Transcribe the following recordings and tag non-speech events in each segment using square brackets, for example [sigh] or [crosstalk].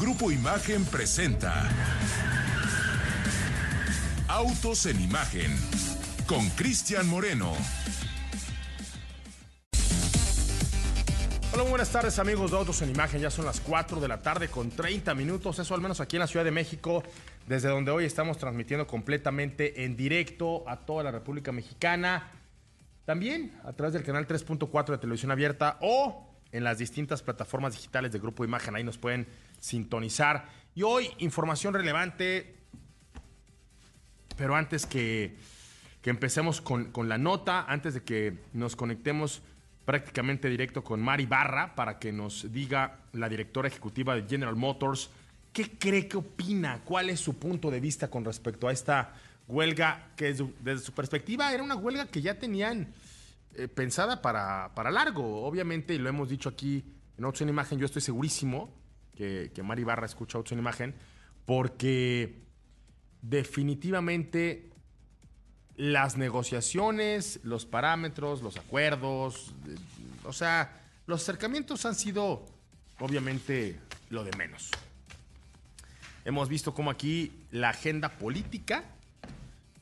Grupo Imagen presenta Autos en Imagen con Cristian Moreno. Hola, buenas tardes amigos de Autos en Imagen. Ya son las 4 de la tarde con 30 minutos, eso al menos aquí en la Ciudad de México, desde donde hoy estamos transmitiendo completamente en directo a toda la República Mexicana. También a través del canal 3.4 de televisión abierta o en las distintas plataformas digitales de Grupo Imagen. Ahí nos pueden sintonizar. Y hoy, información relevante. Pero antes que, que empecemos con, con la nota, antes de que nos conectemos prácticamente directo con Mari Barra para que nos diga la directora ejecutiva de General Motors qué cree, qué opina, cuál es su punto de vista con respecto a esta huelga que desde su perspectiva era una huelga que ya tenían eh, pensada para, para, largo, obviamente, y lo hemos dicho aquí en en Imagen, yo estoy segurísimo que, que Mari Barra escucha Autos en Imagen, porque definitivamente las negociaciones, los parámetros, los acuerdos, eh, o sea, los acercamientos han sido obviamente lo de menos. Hemos visto como aquí la agenda política,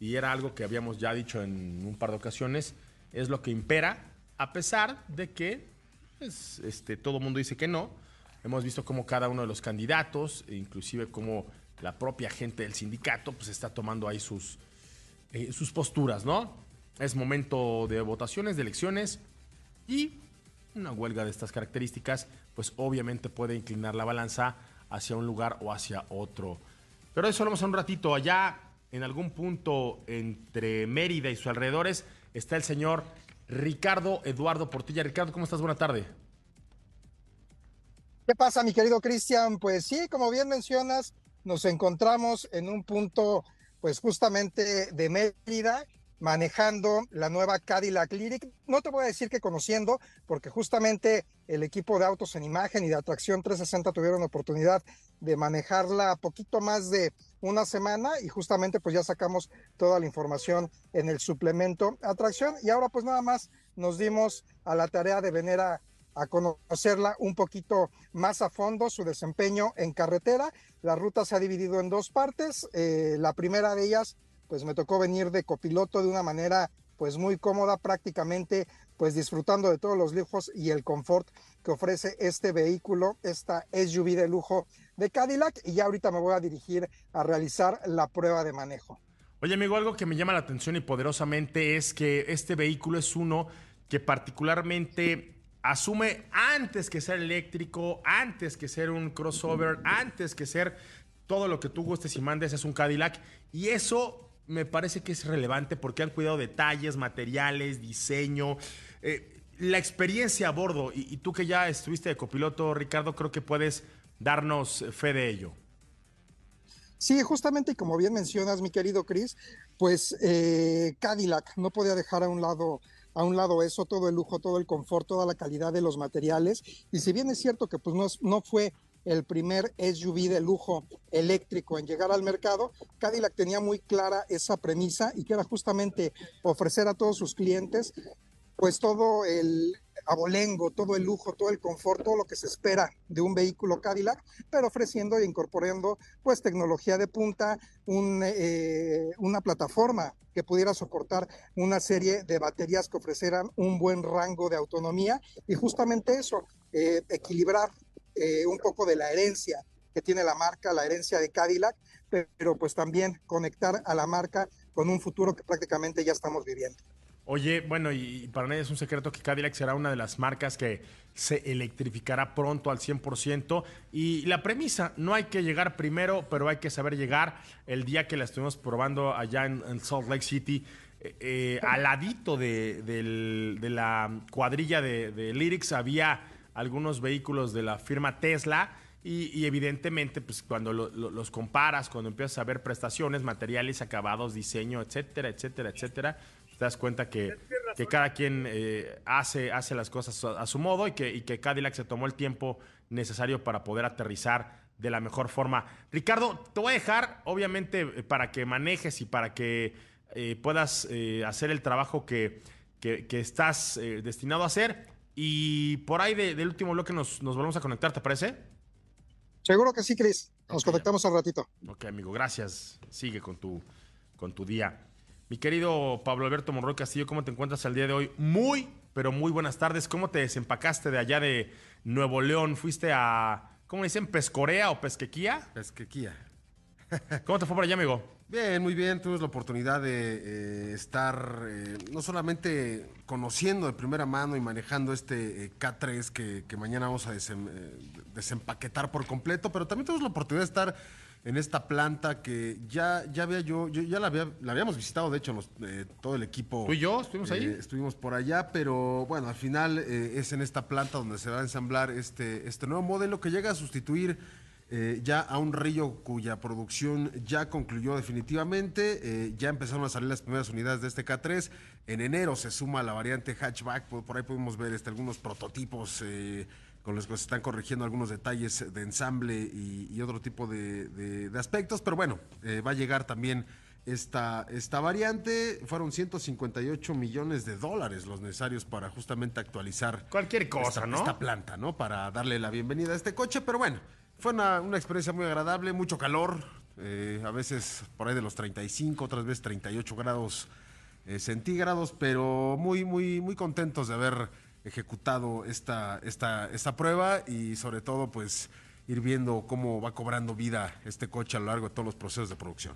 y era algo que habíamos ya dicho en un par de ocasiones, es lo que impera, a pesar de que pues, este, todo el mundo dice que no. Hemos visto como cada uno de los candidatos, e inclusive como la propia gente del sindicato, pues está tomando ahí sus, eh, sus posturas, ¿no? Es momento de votaciones, de elecciones y una huelga de estas características, pues obviamente puede inclinar la balanza hacia un lugar o hacia otro. Pero eso lo vamos a un ratito. Allá, en algún punto entre Mérida y sus alrededores, está el señor Ricardo Eduardo Portilla. Ricardo, ¿cómo estás? Buena tarde. ¿Qué pasa, mi querido Cristian? Pues sí, como bien mencionas, nos encontramos en un punto, pues justamente de Mérida, manejando la nueva Cadillac Lyric. No te voy a decir que conociendo, porque justamente el equipo de autos en imagen y de atracción 360 tuvieron oportunidad de manejarla poquito más de una semana y justamente pues ya sacamos toda la información en el suplemento atracción y ahora pues nada más nos dimos a la tarea de venir a, a conocerla un poquito más a fondo, su desempeño en carretera. La ruta se ha dividido en dos partes. Eh, la primera de ellas pues me tocó venir de copiloto de una manera pues muy cómoda, prácticamente pues disfrutando de todos los lujos y el confort que ofrece este vehículo, esta SUV de lujo de Cadillac y ya ahorita me voy a dirigir a realizar la prueba de manejo. Oye amigo, algo que me llama la atención y poderosamente es que este vehículo es uno que particularmente asume antes que ser eléctrico, antes que ser un crossover, antes que ser todo lo que tú gustes y mandes es un Cadillac y eso me parece que es relevante porque han cuidado detalles, materiales, diseño, eh, la experiencia a bordo. Y, y, tú que ya estuviste de copiloto, Ricardo, creo que puedes darnos fe de ello. Sí, justamente como bien mencionas, mi querido Chris, pues eh, Cadillac no podía dejar a un lado a un lado eso, todo el lujo, todo el confort, toda la calidad de los materiales. Y si bien es cierto que pues no, no fue el primer SUV de lujo eléctrico en llegar al mercado, Cadillac tenía muy clara esa premisa y que era justamente ofrecer a todos sus clientes pues todo el abolengo, todo el lujo, todo el confort, todo lo que se espera de un vehículo Cadillac, pero ofreciendo e incorporando pues tecnología de punta, un, eh, una plataforma que pudiera soportar una serie de baterías que ofrecieran un buen rango de autonomía y justamente eso, eh, equilibrar eh, un poco de la herencia que tiene la marca, la herencia de Cadillac, pero pues también conectar a la marca con un futuro que prácticamente ya estamos viviendo. Oye, bueno, y para nadie es un secreto que Cadillac será una de las marcas que se electrificará pronto al 100%. Y la premisa, no hay que llegar primero, pero hay que saber llegar. El día que la estuvimos probando allá en, Salt Lake City, eh, eh, al ladito de, la cuadrilla de, de Lyrics había algunos vehículos de la firma Tesla. Y, evidentemente, pues cuando lo, lo, los comparas, cuando empiezas a ver prestaciones, materiales, acabados, diseño, etcétera, etcétera, etcétera, te das cuenta que, que cada quien eh, hace, hace las cosas a, a su modo y que, y que, Cadillac se tomó el tiempo necesario para poder aterrizar de la mejor forma. Ricardo, te voy a dejar, obviamente, para que manejes y para que eh, puedas eh, hacer el trabajo que, que, que estás eh, destinado a hacer. Y por ahí de, del último bloque nos, nos volvemos a conectar, ¿te parece? Seguro que sí, Cris. Nos conectamos al ratito. Ok, amigo, gracias. Sigue con tu, con tu día. Mi querido Pablo Alberto Monroy Castillo, ¿cómo te encuentras al día de hoy? Muy, pero muy buenas tardes. ¿Cómo te desempacaste de allá de Nuevo León? ¿Fuiste a, ¿cómo dicen? ¿Pescorea o Pesquequía? Pesquequía. [laughs] ¿Cómo te fue por allá, amigo? Bien, muy bien. Tuvimos la oportunidad de eh, estar eh, no solamente conociendo de primera mano y manejando este eh, K3 que, que, mañana vamos a desem, desempaquetar por completo, pero también tuvimos la oportunidad de estar en esta planta que ya, ya había yo, yo ya la, había, la habíamos visitado, de hecho, los, todo el equipo. ¿Tú y yo estuvimos ahí? estuvimos por allá, pero bueno, al final es en esta planta donde se va a ensamblar este, este nuevo modelo que llega a sustituir eh, ya a un río cuya producción ya concluyó definitivamente. Eh, ya empezaron a salir las primeras unidades de este K3. En enero se suma la variante hatchback. Por, ahí podemos ver este, algunos prototipos eh, con los que se están corrigiendo algunos detalles de ensamble y, otro tipo de, aspectos. Pero bueno, va a llegar también esta, esta variante. Fueron 158 millones de dólares los necesarios para justamente actualizar. Cualquier cosa, ¿no? Esta planta, ¿no? Para darle la bienvenida a este coche. Pero bueno. Fue una, experiencia muy agradable, mucho calor, eh, a veces por ahí de los 35, otras veces 38 grados eh, centígrados, pero muy, muy, muy contentos de haber ejecutado esta, esta, esta prueba y sobre todo pues ir viendo cómo va cobrando vida este coche a lo largo de todos los procesos de producción.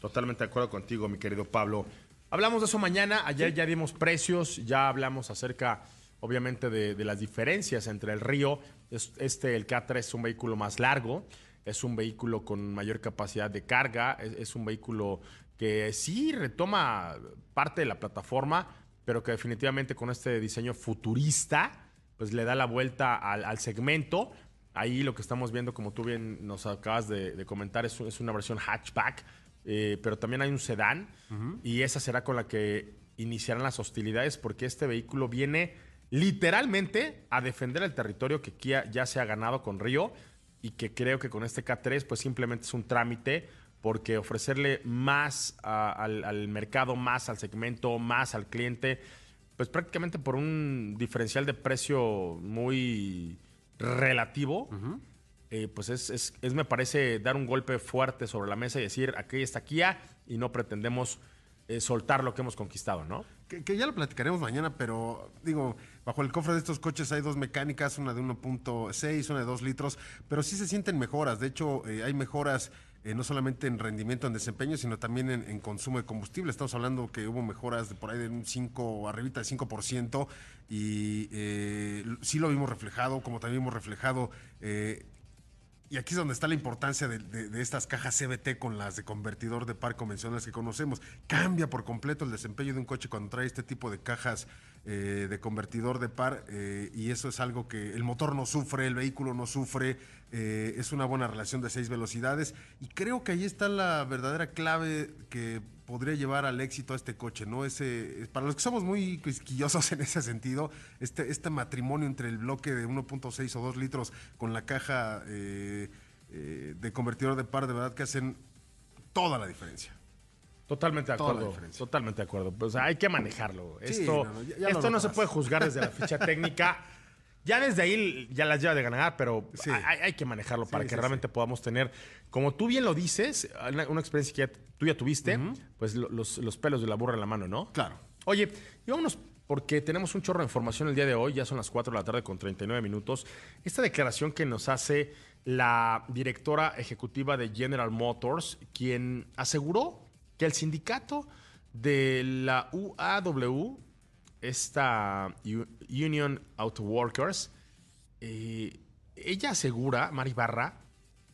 Totalmente de acuerdo contigo, mi querido Pablo. Hablamos de eso mañana, ayer ya dimos precios, ya hablamos acerca obviamente de, las diferencias entre el Río. Este, el K3 es un vehículo más largo, es un vehículo con mayor capacidad de carga, es, un vehículo que sí retoma parte de la plataforma, pero que definitivamente con este diseño futurista, pues le da la vuelta al, segmento. Ahí lo que estamos viendo, como tú bien nos acabas de, comentar, es, una versión hatchback, eh, pero también hay un sedán y esa será con la que iniciarán las hostilidades porque este vehículo viene literalmente a defender el territorio que Kia ya se ha ganado con Río y que creo que con este K3 pues simplemente es un trámite porque ofrecerle más al, mercado, más al segmento, más al cliente, pues prácticamente por un diferencial de precio muy relativo, eh, pues es, es, me parece, dar un golpe fuerte sobre la mesa y decir, aquí está Kia y no pretendemos eh, soltar lo que hemos conquistado, ¿no? Que, ya lo platicaremos mañana, pero digo, bajo el cofre de estos coches hay dos mecánicas, una de 1.6, una de 2 litros, pero sí se sienten mejoras. De hecho, eh, hay mejoras eh, no solamente en rendimiento, en desempeño, sino también en, consumo de combustible. Estamos hablando que hubo mejoras de por ahí de un 5, arribita de 5%, y sí lo vimos reflejado, como también vimos reflejado y aquí es donde está la importancia de, estas cajas CBT con las de convertidor de par convencionales que conocemos. Cambia por completo el desempeño de un coche cuando trae este tipo de cajas eh, de convertidor de par eh, y eso es algo que el motor no sufre, el vehículo no sufre, eh, es una buena relación de seis velocidades y creo que ahí está la verdadera clave que podría llevar al éxito a este coche, ¿no? Ese, para los que somos muy quisquillosos [laughs] en ese sentido, este, este matrimonio entre el bloque de 1.6 o 2 litros con la caja eh, eh, de convertidor de par, de verdad que hacen toda la diferencia. Totalmente de acuerdo. Totalmente de acuerdo. Pues hay que manejarlo. esto no, esto no se puede juzgar desde la ficha [laughs] técnica. Ya desde ahí ya las lleva de ganar, pero hay, que manejarlo para que realmente podamos tener, como tú bien lo dices, una, experiencia que tú ya tuviste, pues los, pelos de la burra en la mano, ¿no? Claro. Oye, y vámonos porque tenemos un chorro de información el día de hoy, ya son las 4 de la tarde con 39 minutos. Esta declaración que nos hace la directora ejecutiva de General Motors, quien aseguró que el sindicato de la UAW esta Union Auto Workers, eh, ella asegura, Mari Barra,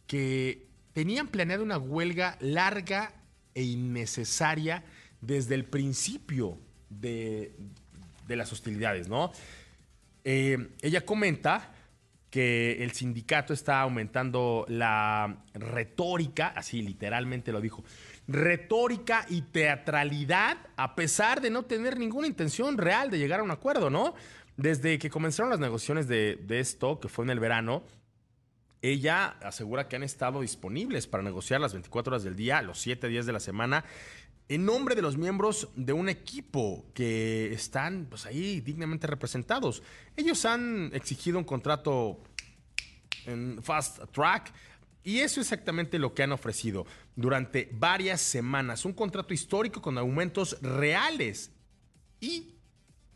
que tenían planeado una huelga larga e innecesaria desde el principio de, las hostilidades, ¿no? Eh, ella comenta que el sindicato está aumentando la retórica, así literalmente lo dijo, retórica y teatralidad, a pesar de no tener ninguna intención real de llegar a un acuerdo, ¿no? Desde que comenzaron las negociaciones de, esto, que fue en el verano, ella asegura que han estado disponibles para negociar las 24 horas del día, los 7 días de la semana, en nombre de los miembros de un equipo que están pues, ahí dignamente representados. Ellos han exigido un contrato en Fast Track. Y eso es exactamente lo que han ofrecido durante varias semanas. Un contrato histórico con aumentos reales y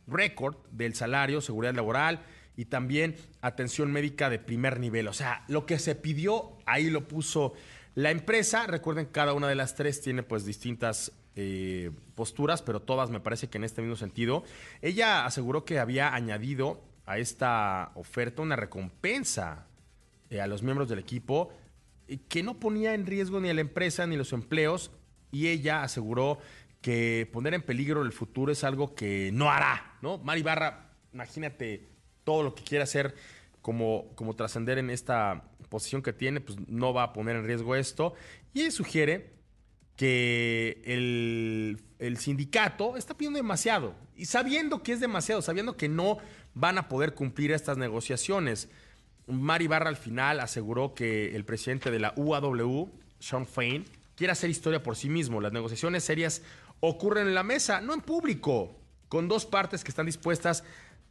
récord del salario, seguridad laboral y también atención médica de primer nivel. O sea, lo que se pidió, ahí lo puso la empresa. Recuerden, cada una de las tres tiene pues distintas eh, posturas, pero todas me parece que en este mismo sentido. Ella aseguró que había añadido a esta oferta una recompensa eh, a los miembros del equipo que no ponía en riesgo ni a la empresa ni los empleos y ella aseguró que poner en peligro el futuro es algo que no hará, ¿no? Mari Barra, imagínate todo lo que quiere hacer como, como trascender en esta posición que tiene, pues no va a poner en riesgo esto. Y ella sugiere que el, el sindicato está pidiendo demasiado y sabiendo que es demasiado, sabiendo que no van a poder cumplir estas negociaciones. Mari Barra al final aseguró que el presidente de la UAW, Sean Fain, quiere hacer historia por sí mismo. Las negociaciones serias ocurren en la mesa, no en público, con dos partes que están dispuestas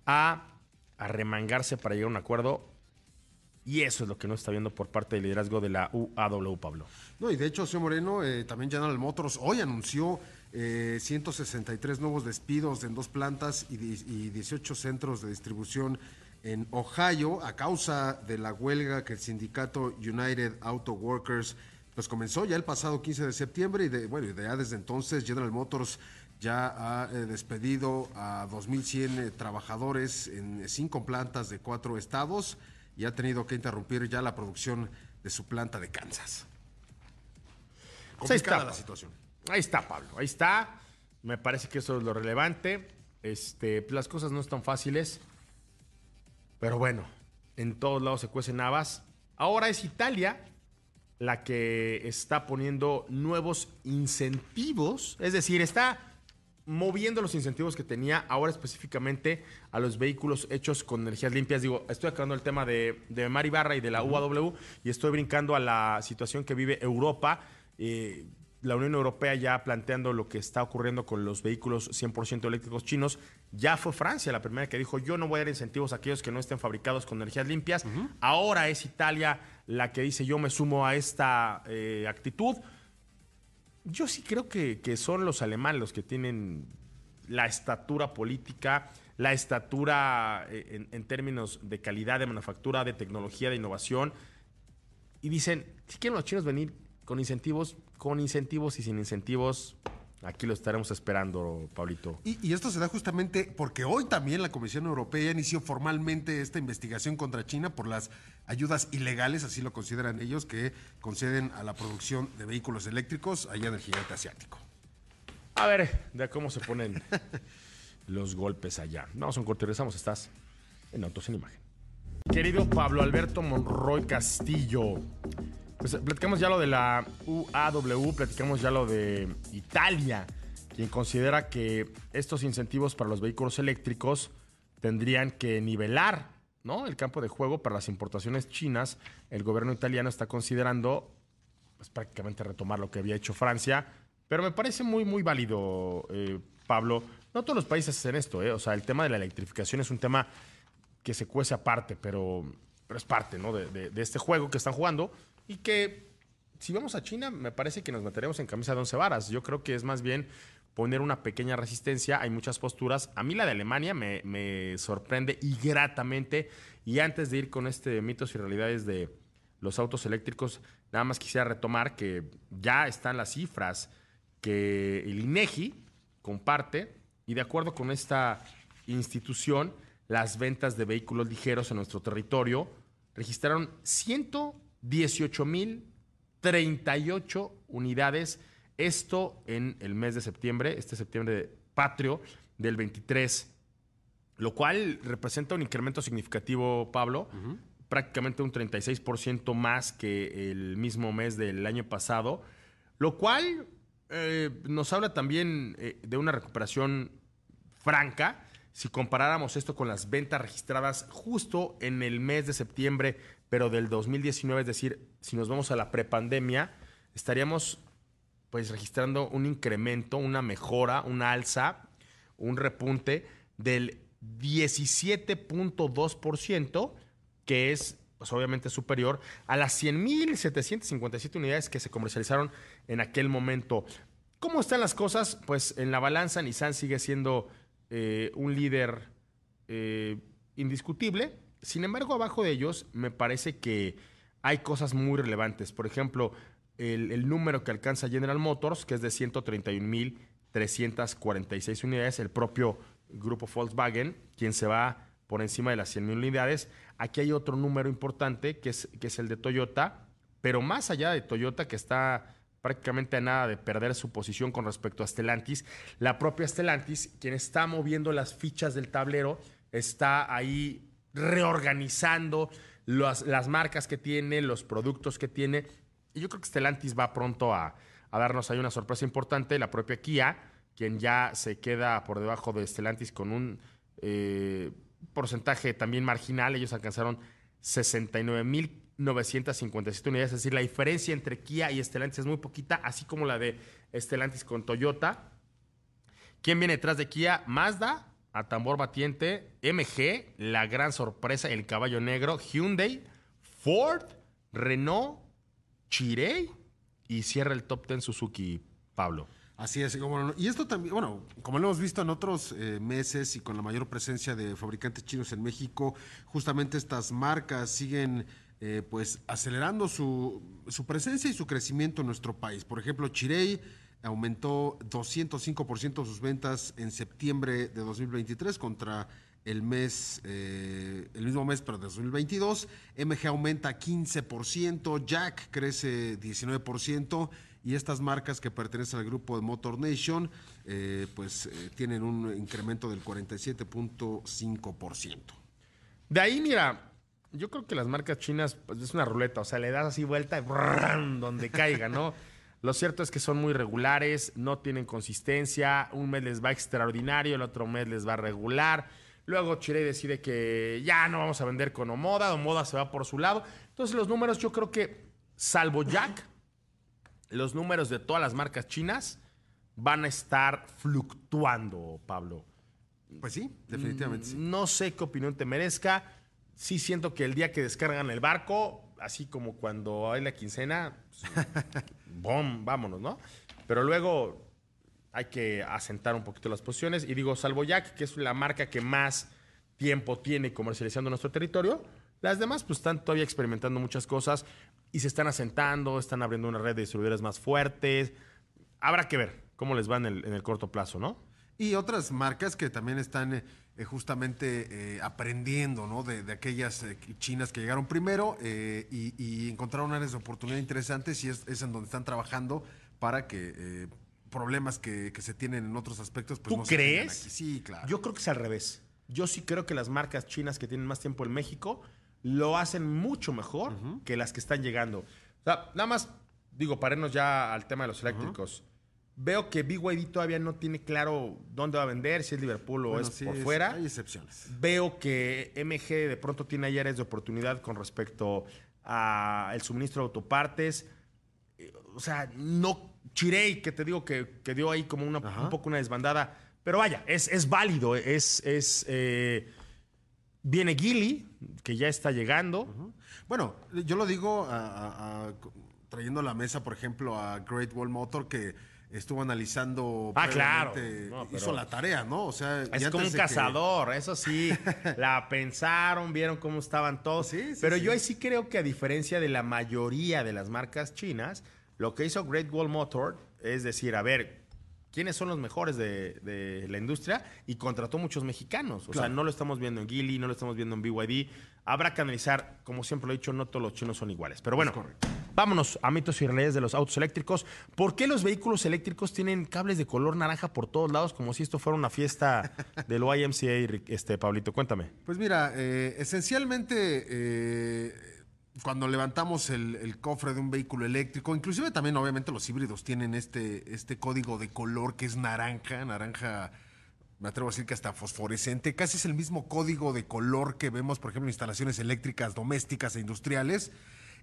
a, remangarse para llegar a un acuerdo. Y eso es lo que no está viendo por parte del liderazgo de la UAW, Pablo. No, y de hecho, señor Moreno, eh, también General Motors hoy anunció 163 eh, nuevos despidos en dos plantas y, y 18 centros de distribución en Ohio a causa de la huelga que el sindicato United Auto Workers pues comenzó ya el pasado 15 de septiembre y de, bueno, ya desde entonces General Motors ya ha eh, despedido a 2.100 eh, trabajadores en cinco plantas de cuatro estados y ha tenido que interrumpir ya la producción de su planta de Kansas. Pues ahí está la situación. Ahí está, Pablo. Ahí está. Me parece que eso es lo relevante. Este, las cosas no están fáciles. Pero bueno, en todos lados se cuecen habas. Ahora es Italia la que está poniendo nuevos incentivos, es decir, está moviendo los incentivos que tenía ahora específicamente a los vehículos hechos con energías limpias. Digo, estoy acabando el tema de, de Mari Barra y de la UAW y estoy brincando a la situación que vive Europa. Eh, la Unión Europea ya planteando lo que está ocurriendo con los vehículos 100% eléctricos chinos. Ya fue Francia la primera que dijo, yo no voy a dar incentivos a aquellos que no estén fabricados con energías limpias. Ahora es Italia la que dice, yo me sumo a esta eh, actitud. Yo sí creo que, son los alemanes los que tienen la estatura política, la estatura eh, en, en términos de calidad de manufactura, de tecnología, de innovación. Y dicen, si quieren los chinos venir con incentivos, con incentivos y sin incentivos, Aquí lo estaremos esperando, Pablito. Y, esto se da justamente porque hoy también la Comisión Europea inició formalmente esta investigación contra China por las ayudas ilegales, así lo consideran ellos, que conceden a la producción de vehículos eléctricos allá en el gigante asiático. A ver, de cómo se ponen [laughs] los golpes allá. Vamos a un corte regresamos. Estás en Autos en Imagen. Querido Pablo Alberto Monroy Castillo, pues platicamos ya lo de la UAW, platicamos ya lo de Italia, quien considera que estos incentivos para los vehículos eléctricos tendrían que nivelar ¿no? el campo de juego para las importaciones chinas. El gobierno italiano está considerando pues, prácticamente retomar lo que había hecho Francia, pero me parece muy, muy válido, eh, Pablo. No todos los países hacen esto, ¿eh? o sea, el tema de la electrificación es un tema que se cuece aparte, pero, es parte ¿no? de este juego que están jugando y que si vamos a China, me parece que nos meteremos en camisa de once varas. Yo creo que es más bien poner una pequeña resistencia. Hay muchas posturas. A mí la de Alemania me, sorprende y gratamente. Y antes de ir con este mitos y realidades de los autos eléctricos, nada más quisiera retomar que ya están las cifras que el INEGI comparte y de acuerdo con esta institución, las ventas de vehículos ligeros en nuestro territorio registraron 100 18.038 unidades. Esto en el mes de septiembre, este septiembre patrio del 23, lo cual representa un incremento significativo, Pablo, prácticamente un 36% más que el mismo mes del año pasado, lo cual eh, nos habla también eh, de una recuperación franca. Si comparáramos esto con las ventas registradas justo en el mes de septiembre pero del 2019, es decir, si nos vamos a la prepandemia, estaríamos pues registrando un incremento, una mejora, una alza, un repunte del 17.2%, que es pues, obviamente superior a las 100.757 unidades que se comercializaron en aquel momento. ¿Cómo están las cosas? Pues en la balanza Nissan sigue siendo eh, un líder eh, indiscutible. Sin embargo, abajo de ellos me parece que hay cosas muy relevantes. Por ejemplo, el, número que alcanza General Motors, que es de 131.346 unidades, el propio grupo Volkswagen, quien se va por encima de las 100.000 unidades. Aquí hay otro número importante, que es, que es el de Toyota, pero más allá de Toyota, que está prácticamente a nada de perder su posición con respecto a Stellantis. La propia Stellantis, quien está moviendo las fichas del tablero, está ahí reorganizando las, marcas que tiene, los productos que tiene. Y yo creo que Stellantis va pronto a, darnos ahí una sorpresa importante. La propia Kia, quien ya se queda por debajo de Stellantis con un eh, porcentaje también marginal. Ellos alcanzaron 69 mil 957 unidades, es decir, la diferencia entre Kia y Stellantis es muy poquita, así como la de Stellantis con Toyota. ¿Quién viene detrás de Kia? Mazda, a tambor batiente, MG, la gran sorpresa, el caballo negro, Hyundai, Ford, Renault, Chirey y cierra el top 10 Suzuki, Pablo. Así es, como, y esto también, bueno, como lo hemos visto en otros eh, meses y con la mayor presencia de fabricantes chinos en México, justamente estas marcas siguen eh, pues acelerando su, su, presencia y su crecimiento en nuestro país. Por ejemplo, Chirey aumentó 205% sus ventas en septiembre de 2023 contra el mes, eh, el mismo mes, pero de 2022. MG aumenta 15%, Jack crece 19% y estas marcas que pertenecen al grupo de Motor Nation, eh, pues eh, tienen un incremento del 47.5%. De ahí, mira, yo creo que las marcas chinas pues, es una ruleta, o sea, le das así vuelta y brrr, donde caiga, ¿no? [laughs] Lo cierto es que son muy regulares, no tienen consistencia, un mes les va extraordinario, el otro mes les va regular. Luego Chirey decide que ya no vamos a vender con Omoda, Omoda se va por su lado. Entonces los números yo creo que, salvo Jack, los números de todas las marcas chinas van a estar fluctuando, Pablo. Pues sí, definitivamente. Sí. No sé qué opinión te merezca sí siento que el día que descargan el barco, así como cuando hay la quincena, ¡bom! Vámonos, ¿no? Pero luego hay que asentar un poquito las posiciones. Y digo, salvo Jack, que es la marca que más tiempo tiene comercializando nuestro territorio, las demás pues están todavía experimentando muchas cosas y se están asentando, están abriendo una red de distribuidores más fuertes. Habrá que ver cómo les va en el, en el corto plazo, ¿no? Y otras marcas que también están eh, justamente eh, aprendiendo ¿no? de, de aquellas eh, chinas que llegaron primero y, y, encontraron áreas de oportunidad interesantes y es, es en donde están trabajando para que problemas que, que, se tienen en otros aspectos pues ¿Tú no crees? se aquí. Sí, claro. Yo creo que es al revés. Yo sí creo que las marcas chinas que tienen más tiempo en México lo hacen mucho mejor uh -huh. que las que están llegando. O sea, nada más, digo, paremos ya al tema de los eléctricos. Uh -huh. Veo que BYD todavía no tiene claro dónde va a vender, si es Liverpool o bueno, es sí, por fuera. Hay excepciones. Veo que MG de pronto tiene ahí áreas de oportunidad con respecto al suministro de autopartes. O sea, no Chirey, que te digo que, que dio ahí como una, un poco una desbandada. Pero vaya, es, es válido, es... es eh, viene Gilly, que ya está llegando. Bueno, yo lo digo a, a, a, trayendo a la mesa, por ejemplo, a Great Wall Motor, que estuvo analizando. Ah, claro. No, hizo la tarea, ¿no? O sea, es como un cazador, que... eso sí. [laughs] la pensaron, vieron cómo estaban todos. Sí, sí, pero sí. yo ahí sí creo que, a diferencia de la mayoría de las marcas chinas, lo que hizo Great Wall Motor es decir, a ver, quiénes son los mejores de, de, la industria y contrató muchos mexicanos. O claro. sea, no lo estamos viendo en Gili, no lo estamos viendo en BYD. Habrá que analizar, como siempre lo he dicho, no todos los chinos son iguales. Pero bueno, vámonos a mitos y realidades de los autos eléctricos. ¿Por qué los vehículos eléctricos tienen cables de color naranja por todos lados, como si esto fuera una fiesta [laughs] del YMCA, este, Pablito? Cuéntame. Pues mira, eh, esencialmente... Eh cuando levantamos el, el, cofre de un vehículo eléctrico, inclusive también obviamente los híbridos tienen este, este código de color que es naranja, naranja, me atrevo a decir que hasta fosforescente, casi es el mismo código de color que vemos, por ejemplo, en instalaciones eléctricas domésticas e industriales.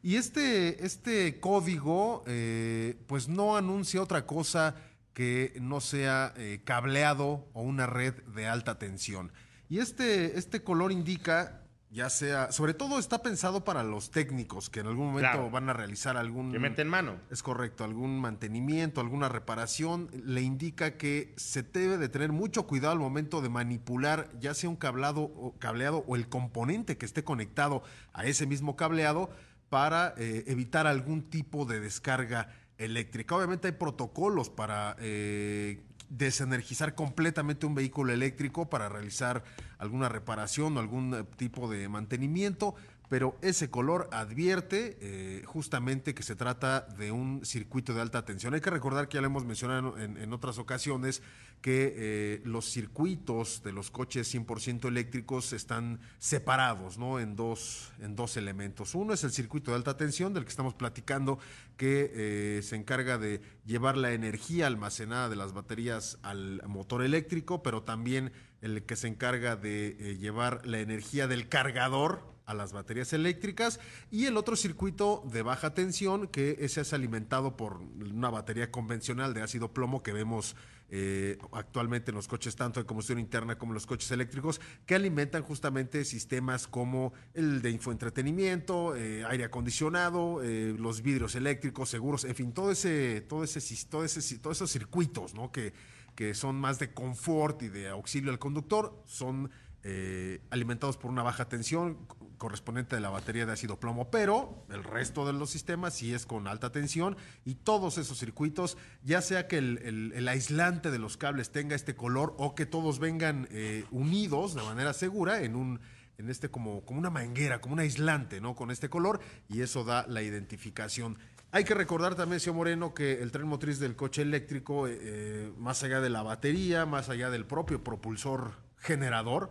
Y este, este código, eh, pues no anuncia otra cosa que no sea eh, cableado o una red de alta tensión. Y este, este color indica ya sea, sobre todo está pensado para los técnicos que en algún momento Claro. van a realizar algún... Que meten mano. Es correcto, algún mantenimiento, alguna reparación, le indica que se debe de tener mucho cuidado al momento de manipular ya sea un cablado o cableado o el componente que esté conectado a ese mismo cableado para eh, evitar algún tipo de descarga eléctrica. Obviamente hay protocolos para eh, desenergizar completamente un vehículo eléctrico para realizar alguna reparación o algún eh, tipo de mantenimiento, pero ese color advierte eh, justamente que se trata de un circuito de alta tensión. Hay que recordar que ya lo hemos mencionado en, otras ocasiones que eh, los circuitos de los coches 100% eléctricos están separados ¿no? en, dos, en dos elementos. Uno es el circuito de alta tensión del que estamos platicando, que eh, se encarga de llevar la energía almacenada de las baterías al motor eléctrico, pero también el que se encarga de llevar la energía del cargador a las baterías eléctricas y el otro circuito de baja tensión que ese es alimentado por una batería convencional de ácido plomo que vemos eh, actualmente en los coches tanto de combustión interna como en los coches eléctricos que alimentan justamente sistemas como el de infoentretenimiento, eh, aire acondicionado, eh, los vidrios eléctricos, seguros, en fin, todo ese, todo ese, todo ese, todos esos circuitos. Que, que son más de confort y de auxilio al conductor, son eh, alimentados por una baja tensión co- correspondiente de la batería de ácido plomo, pero el resto de los sistemas sí es con alta tensión y todos esos circuitos, ya sea que el, aislante de los cables tenga este color o que todos vengan eh, unidos de manera segura en un en este como, como una manguera, como un aislante, ¿no? Con este color y eso da la identificación. Hay que recordar también, señor Moreno, que el tren motriz del coche eléctrico, eh, más allá de la batería, más allá del propio propulsor generador,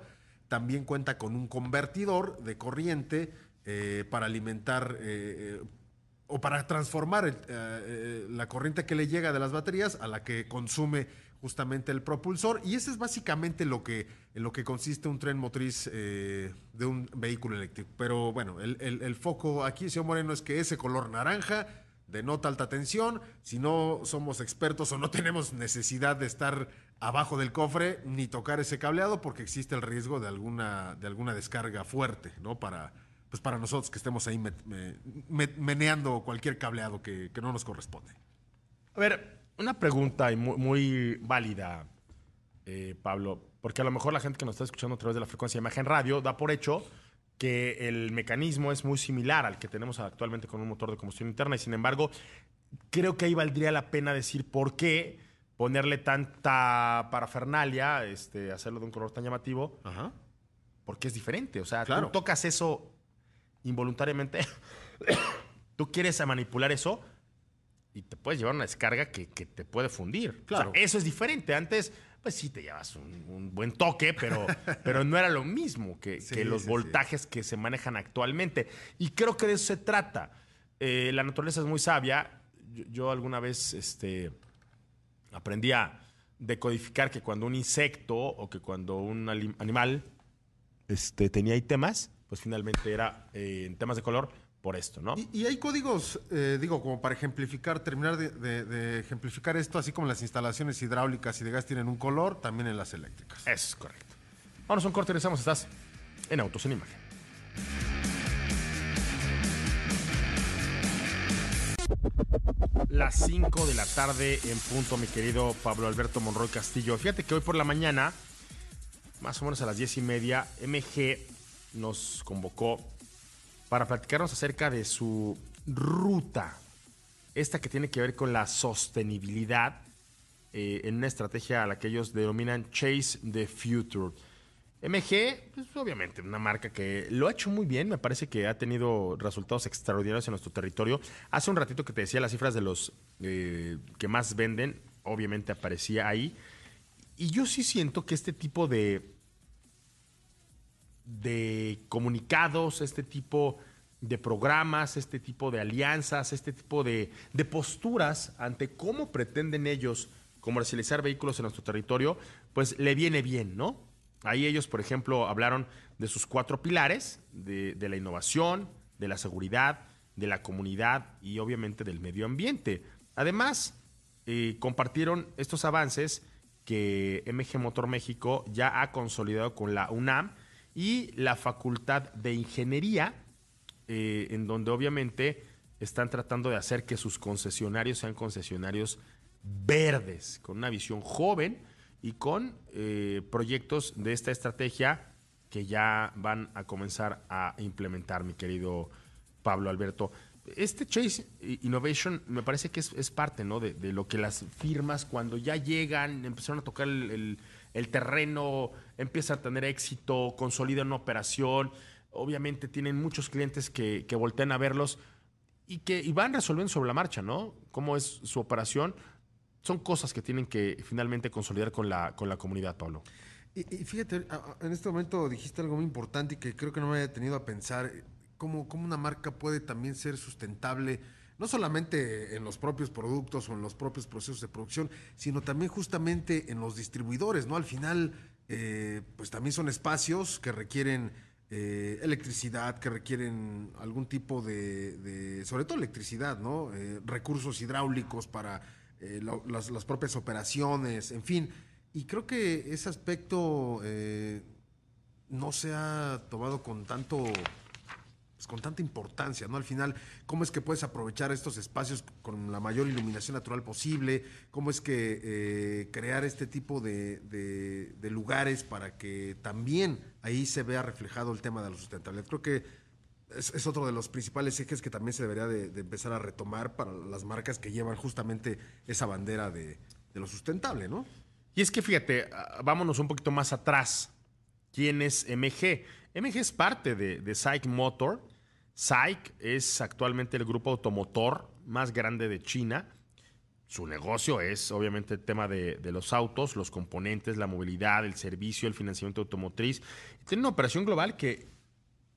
también cuenta con un convertidor de corriente eh, para alimentar eh, eh, o para transformar la corriente que le llega de las baterías a la que consume justamente el propulsor. Y eso es básicamente lo que, en lo que consiste un tren motriz de un vehículo eléctrico. Pero bueno, el, el- el foco aquí, señor Moreno, es que ese color naranja denota alta tensión. Si no somos expertos o no tenemos necesidad de estar abajo del cofre ni tocar ese cableado porque existe el riesgo de alguna, de alguna descarga fuerte, ¿no? Para, pues para nosotros que estemos ahí meneando cualquier cableado que, que no nos corresponde. A ver, una pregunta muy válida, eh, Pablo, porque a lo mejor la gente que nos está escuchando a través de la frecuencia de imagen radio da por hecho que el mecanismo es muy similar al que tenemos actualmente con un motor de combustión interna y sin embargo creo que ahí valdría la pena decir por qué ponerle tanta parafernalia, este, hacerlo de un color tan llamativo, Ajá. porque es diferente. O sea, Claro. tú tocas eso involuntariamente, [coughs] tú quieres manipular eso y te puedes llevar una descarga que, que te puede fundir. Claro. O sea, eso es diferente. Antes, pues sí te llevas un, un buen toque, pero, [laughs] pero no era lo mismo que, Sí, que los sí, sí. voltajes que se manejan actualmente. Y creo que de eso se trata. Eh, la naturaleza es muy sabia. Yo, yo alguna vez este, aprendí a decodificar que cuando un insecto o que cuando un animal este, tenía ahí temas, pues finalmente era eh, en temas de color por esto, ¿no? Y, y hay códigos, eh, digo, como para ejemplificar, terminar de, de- de ejemplificar esto, así como las instalaciones hidráulicas y de gas tienen un color, también en las eléctricas. Eso es correcto. Vamos a un corte regresamos. Estás en Autos en Imagen. Las 5 de la tarde en punto, mi querido Pablo Alberto Monroy Castillo. Fíjate que hoy por la mañana, más o menos a las 10 y media, MG nos convocó para platicarnos acerca de su ruta. Esta que tiene que ver con la sostenibilidad eh, en una estrategia a la que ellos denominan Chase the Future. MG, pues obviamente, una marca que lo ha hecho muy bien, me parece que ha tenido resultados extraordinarios en nuestro territorio. Hace un ratito que te decía las cifras de los eh, que más venden, obviamente aparecía ahí. Y yo sí siento que este tipo de, de comunicados, este tipo de programas, este tipo de alianzas, este tipo de, de posturas ante cómo pretenden ellos comercializar vehículos en nuestro territorio, pues le viene bien, ¿no? Ahí ellos, por ejemplo, hablaron de sus cuatro pilares, de, la innovación, de la seguridad, de la comunidad y obviamente del medio ambiente. Además, eh, compartieron estos avances que MG Motor México ya ha consolidado con la UNAM y la Facultad de Ingeniería, eh, en donde obviamente están tratando de hacer que sus concesionarios sean concesionarios verdes, con una visión joven y con eh, proyectos de esta estrategia que ya van a comenzar a implementar, mi querido Pablo Alberto. Este Chase Innovation me parece que es, parte ¿no? de, lo que las firmas cuando ya llegan, empezaron a tocar el, terreno, empiezan a tener éxito, consolidan una operación, obviamente tienen muchos clientes que, que voltean a verlos y que y van resolviendo sobre la marcha, ¿no? Cómo es su operación. Son cosas que tienen que finalmente consolidar con la, con la comunidad, Pablo. Y, fíjate, en este momento dijiste algo muy importante y que creo que no me había detenido a pensar, cómo, cómo una marca puede también ser sustentable, no solamente en los propios productos o en los propios procesos de producción, sino también justamente en los distribuidores, ¿no? Al final, eh, pues también son espacios que requieren eh, electricidad, que requieren algún tipo de, sobre todo electricidad, ¿no? Eh, recursos hidráulicos para las, propias operaciones, en fin. Y creo que ese aspecto no se ha tomado con tanto pues, con tanta importancia, ¿no? Al final, ¿cómo es que puedes aprovechar estos espacios con la mayor iluminación natural posible? ¿Cómo es que eh, crear este tipo de, lugares para que también ahí se vea reflejado el tema de la sustentabilidad? Creo que es, otro de los principales ejes que también se debería de, empezar a retomar para las marcas que llevan justamente esa bandera de, de lo sustentable, ¿no? Y es que fíjate, ah, vámonos un poquito más atrás. ¿Quién es MG? MG es parte de, de Motor. SAIC es actualmente el grupo automotor más grande de China. Su negocio es obviamente el tema de, de, los autos, los componentes, la movilidad, el servicio, el financiamiento automotriz. Tiene una operación global que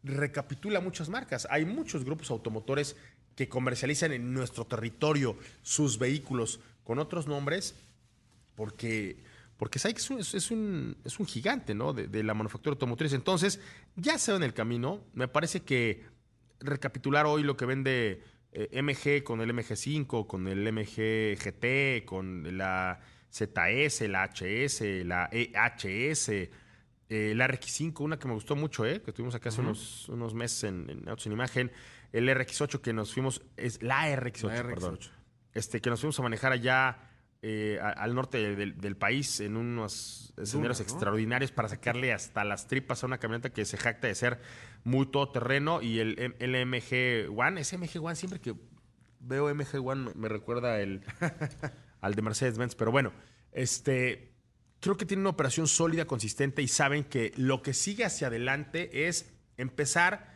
recapitula muchas marcas. Hay muchos grupos automotores que comercializan en nuestro territorio sus vehículos con otros nombres porque, porque Sykes es un, es un, gigante ¿no? de, la manufactura automotriz. Entonces, ya se va en el camino. Me parece que recapitular hoy lo que vende eh, MG con el MG5, con el MG GT, con la ZS, la HS, la EHS, eh, la RX5, una que me gustó mucho, ¿eh? que tuvimos acá hace unos, unos meses en, en Autos en Imagen, el RX8 que nos fuimos, es la RX8, perdón, este, que nos fuimos a manejar allá eh, al norte del, país en unos escenarios extraordinarios para sacarle hasta las tripas a una camioneta que se jacta de ser muy todoterreno. Y el, MG One, ese MG One siempre que veo MG One me, recuerda el, [laughs] al de Mercedes-Benz, pero bueno, este creo que tiene una operación sólida, consistente y saben que lo que sigue hacia adelante es empezar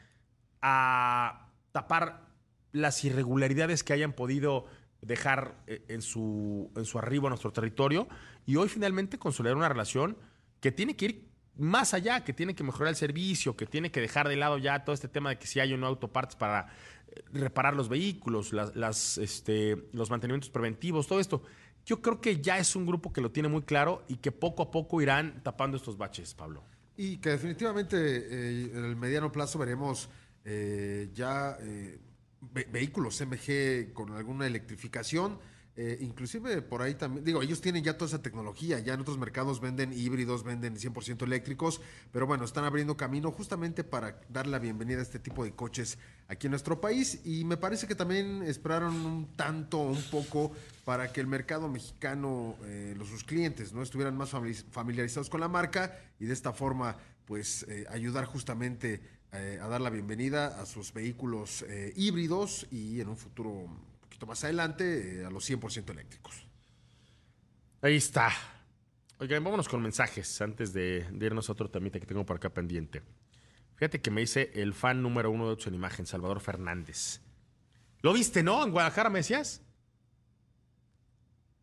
a tapar las irregularidades que hayan podido dejar eh, en su, en su arribo a nuestro territorio y hoy finalmente consolidar una relación que tiene que ir más allá, que tiene que mejorar el servicio, que tiene que dejar de lado ya todo este tema de que si hay o no autopartes para eh, reparar los vehículos, las, este, los mantenimientos preventivos, todo esto. Yo creo que ya es un grupo que lo tiene muy claro y que poco a poco irán tapando estos baches, Pablo. Y que definitivamente eh, en el mediano plazo veremos ya vehículos MG con alguna electrificación. Eh, inclusive por ahí también, digo, ellos tienen ya toda esa tecnología, ya en otros mercados venden híbridos, venden 100% eléctricos, pero bueno, están abriendo camino justamente para dar la bienvenida a este tipo de coches aquí en nuestro país y me parece que también esperaron un tanto, un poco para que el mercado mexicano, eh, los sus clientes, no estuvieran más familiarizados con la marca y de esta forma, pues eh, ayudar justamente eh, a dar la bienvenida a sus vehículos eh, híbridos y en un futuro un poquito más adelante eh, a los 100% eléctricos. Ahí está. Oigan, vámonos con mensajes antes de, irnos a otro tamita que tengo por acá pendiente. Fíjate que me dice el fan número uno de Ocho en Imagen, Salvador Fernández. ¿Lo viste, no? En Guadalajara, ¿me decías?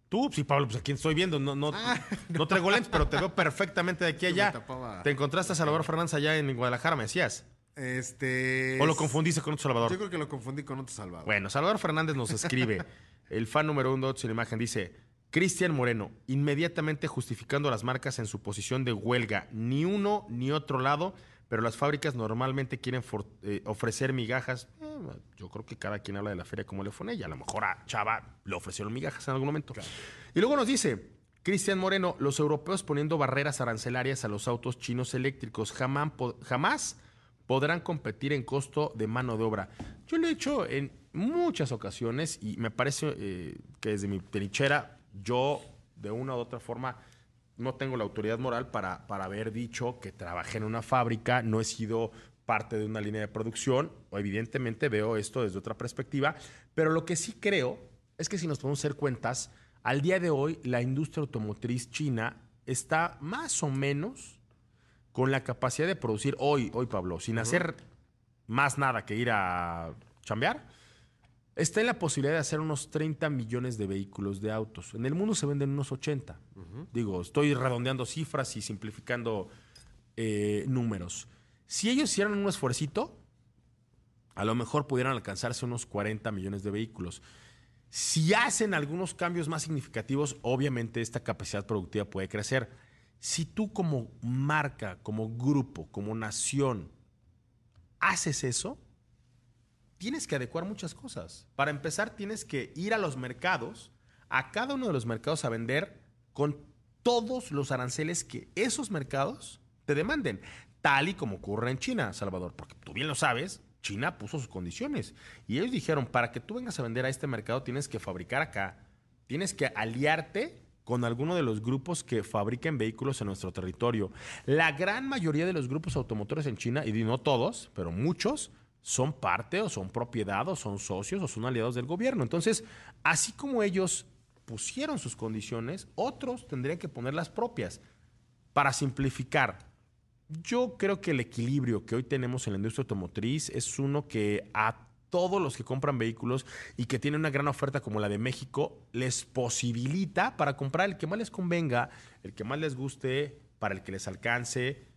Tú, sí, Pablo, pues aquí estoy viendo. No, no, ah, no. traigo lentes, pero te veo perfectamente de aquí a [laughs] allá. Te encontraste a Salvador Fernández allá en Guadalajara, me decías. Este. ¿O lo confundiste con otro Salvador? Yo creo que lo confundí con otro Salvador. Bueno, Salvador Fernández nos escribe. [laughs] el fan número uno de la imagen dice: Cristian Moreno, inmediatamente justificando las marcas en su posición de huelga. Ni uno ni otro lado, pero las fábricas normalmente quieren eh, ofrecer migajas. Eh, yo creo que cada quien habla de la feria como le fue ella. A lo mejor a Chava le ofrecieron migajas en algún momento. Y luego nos dice: Cristian Moreno, los europeos poniendo barreras arancelarias a los autos chinos eléctricos jamás, jamás podrán competir en costo de mano de obra. Yo lo he hecho en muchas ocasiones y me parece eh, que desde mi trinchera yo de una u otra forma no tengo la autoridad moral para, para haber dicho que trabajé en una fábrica, no he sido parte de una línea de producción, o evidentemente veo esto desde otra perspectiva, pero lo que sí creo es que si nos podemos hacer cuentas, al día de hoy la industria automotriz china está más o menos con la capacidad de producir hoy, hoy Pablo, sin hacer más nada que ir a chambear, está en la posibilidad de hacer unos 30 millones de vehículos de autos. En el mundo se venden unos 80. Digo, estoy redondeando cifras y simplificando eh, números. Si ellos hicieran un esfuercito, a lo mejor pudieran alcanzarse unos 40 millones de vehículos. Si hacen algunos cambios más significativos, obviamente esta capacidad productiva puede crecer. Si tú como marca, como grupo, como nación, haces eso, tienes que adecuar muchas cosas. Para empezar, tienes que ir a los mercados, a cada uno de los mercados a vender con todos los aranceles que esos mercados te demanden, tal y como ocurre en China, Salvador, porque tú bien lo sabes, China puso sus condiciones y ellos dijeron, para que tú vengas a vender a este mercado tienes que fabricar acá, tienes que aliarte con alguno de los grupos que fabriquen vehículos en nuestro territorio. La gran mayoría de los grupos automotores en China, y no todos, pero muchos, son parte o son propiedad o son socios o son aliados del gobierno. Entonces, así como ellos pusieron sus condiciones, otros tendrían que poner las propias. Para simplificar, yo creo que el equilibrio que hoy tenemos en la industria automotriz es uno que a todos los que compran vehículos y que tienen una gran oferta como la de México, les posibilita para comprar el que más les convenga, el que más les guste, para el que les alcance.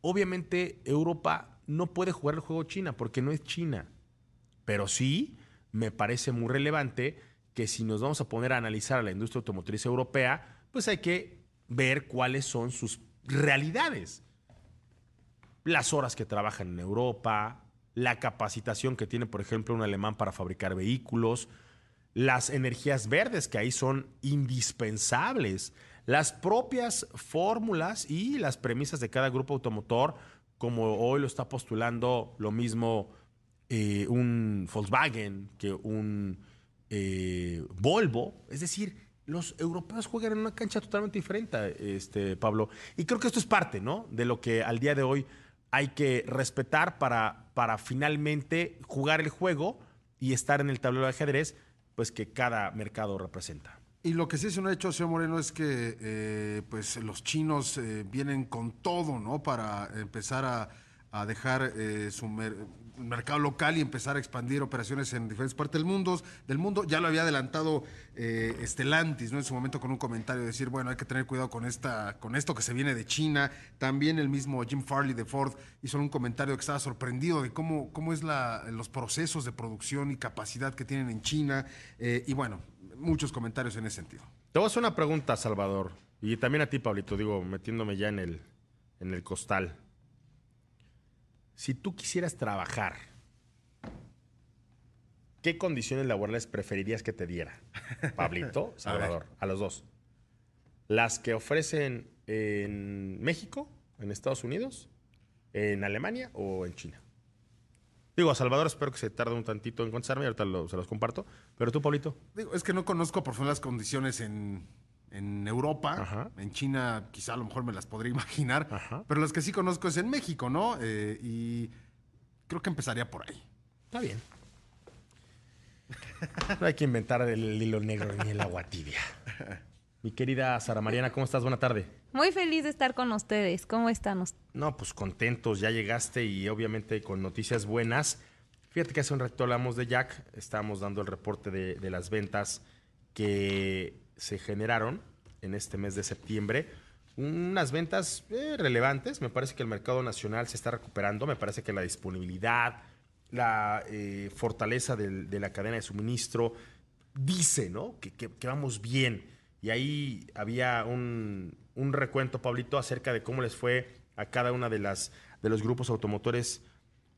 Obviamente Europa no puede jugar el juego China porque no es China, pero sí me parece muy relevante que si nos vamos a poner a analizar a la industria automotriz europea, pues hay que ver cuáles son sus realidades las horas que trabajan en Europa, la capacitación que tiene, por ejemplo, un alemán para fabricar vehículos, las energías verdes que ahí son indispensables, las propias fórmulas y las premisas de cada grupo automotor, como hoy lo está postulando lo mismo eh, un Volkswagen que un eh, Volvo. Es decir, los europeos juegan en una cancha totalmente diferente, este, Pablo. Y creo que esto es parte, ¿no? De lo que al día de hoy hay que respetar para, para finalmente jugar el juego y estar en el tablero de ajedrez pues que cada mercado representa. Y lo que sí es un hecho, señor Moreno, es que eh, pues los chinos eh, vienen con todo, ¿no? Para empezar a, dejar eh, su, mercado local y empezar a expandir operaciones en diferentes partes del mundo. Del mundo. Ya lo había adelantado eh, Estelantis, ¿no? En su momento con un comentario, decir, bueno, hay que tener cuidado con esta, con esto que se viene de China. También el mismo Jim Farley de Ford hizo un comentario que estaba sorprendido de cómo, cómo es la, los procesos de producción y capacidad que tienen en China. Eh, y bueno, muchos comentarios en ese sentido. Te voy a hacer una pregunta, Salvador. Y también a ti, Pablito, digo, metiéndome ya en el, en el costal si tú quisieras trabajar, ¿qué condiciones laborales preferirías que te diera? [laughs] Pablito, Salvador, a, los dos. Las que ofrecen en México, en Estados Unidos, en Alemania o en China. Digo, a Salvador espero que se tarde un tantito en contestarme, ahorita se los comparto. Pero tú, Pablito. Digo, es que no conozco por las condiciones en, en Europa. En China quizá a lo mejor me las podría [laughs] imaginar. Pero las que sí conozco es en México, ¿no? Eh, y creo que empezaría por ahí. Está bien. No hay que inventar el hilo negro ni el agua tibia. Mi querida Sara Mariana, ¿cómo estás? Buena tarde. Muy feliz de estar con ustedes. ¿Cómo están? No, pues contentos. Ya llegaste y obviamente con noticias buenas. Fíjate que hace un rato hablamos de Jack. Estábamos dando el reporte de, de las ventas que se generaron en este mes de septiembre unas ventas eh, relevantes. Me parece que el mercado nacional se está recuperando. Me parece que la disponibilidad, la eh, fortaleza de la cadena de suministro dice ¿no? que, vamos bien. Y ahí había un, recuento, Pablito, acerca de cómo les fue a cada una de las de los grupos automotores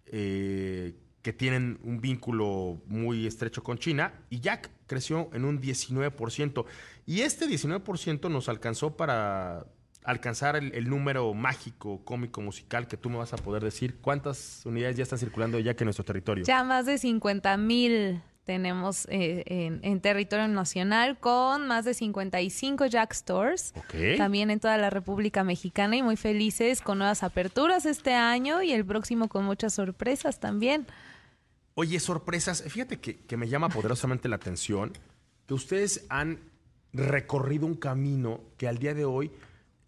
eh, que tienen un vínculo muy estrecho con China, y Jack creció en un 19%. Y este 19% nos alcanzó para alcanzar el, el número mágico, cómico, musical que tú me vas a poder decir. ¿Cuántas unidades ya están circulando de Jack en nuestro territorio? Ya más de 50 mil tenemos eh, en, en territorio nacional con más de 55 Jack Stores. Ok. También en toda la República Mexicana y muy felices con nuevas aperturas este año y el próximo con muchas sorpresas también. Oye, sorpresas. Fíjate que, que me llama poderosamente la atención que ustedes han recorrido un camino que al día de hoy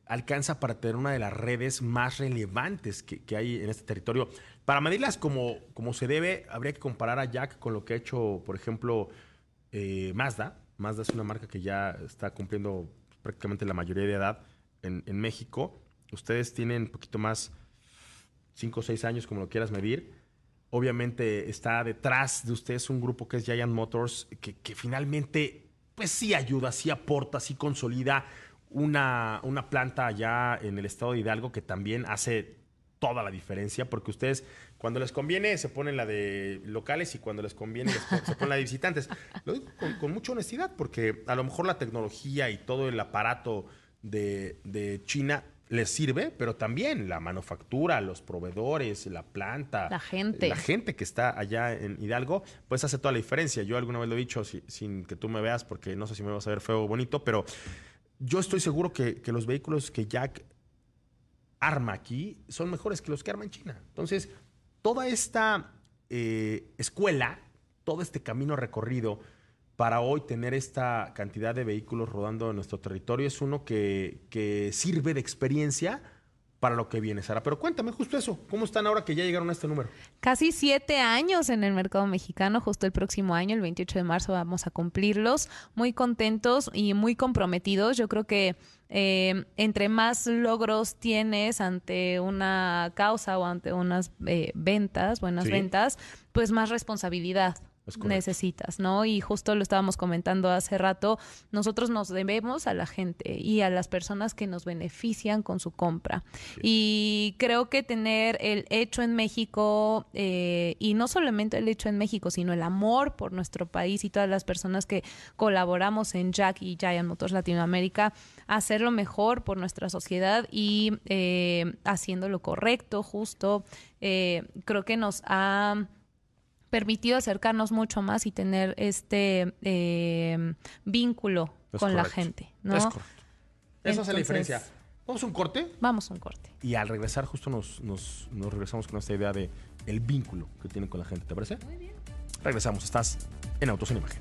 alcanza para tener una de las redes más relevantes que, que hay en este territorio. Para medirlas como, como se debe, habría que comparar a Jack con lo que ha hecho, por ejemplo, eh, Mazda. Mazda es una marca que ya está cumpliendo prácticamente la mayoría de edad en, en México. Ustedes tienen un poquito más, 5 o 6 años, como lo quieras medir. Obviamente está detrás de ustedes un grupo que es Giant Motors, que, finalmente, pues sí ayuda, sí aporta, sí consolida una, una planta allá en el estado de Hidalgo que también hace toda la diferencia, porque ustedes cuando les conviene se ponen la de locales y cuando les conviene se ponen la de visitantes. Lo digo con, con mucha honestidad, porque a lo mejor la tecnología y todo el aparato de, de China les sirve, pero también la manufactura, los proveedores, la planta, La gente. la gente que está allá en Hidalgo, pues hace toda la diferencia. Yo alguna vez lo he dicho si- sin que tú me veas, porque no sé si me vas a ver feo o bonito, pero yo estoy seguro que, que los vehículos que Jack arma aquí son mejores que los que arma en China. Entonces, toda esta eh, escuela, todo este camino recorrido para hoy tener esta cantidad de vehículos rodando en nuestro territorio es uno que, que sirve de experiencia para lo que viene, Sara. Pero cuéntame justo eso, ¿cómo están ahora que ya llegaron a este número? Casi siete años en el mercado mexicano, justo el próximo año, el 28 de marzo, vamos a cumplirlos. Muy contentos y muy comprometidos. Yo creo que eh, entre más logros tienes ante una causa o ante unas eh, ventas, buenas Sí. ventas, pues más responsabilidad. Necesitas, ¿no? Y justo lo estábamos comentando hace rato, nosotros nos debemos a la gente y a las personas que nos benefician con su compra. Y creo que tener el hecho en México, eh, y no solamente el hecho en México, sino el amor por nuestro país y todas las personas que colaboramos en Jack y Giant Motors Latinoamérica, hacerlo mejor por nuestra sociedad y eh, haciendo lo correcto, justo, eh, creo que nos ha permitido acercarnos mucho más y tener este eh, vínculo Es con la gente, ¿no? Es correcto. Eso hace la diferencia. Vamos a un corte Vamos a un corte. y al regresar justo nos, nos, nos regresamos con esta idea de el vínculo que tienen con la gente. ¿Te parece? Muy bien. Regresamos. Estás en Autos en Imagen.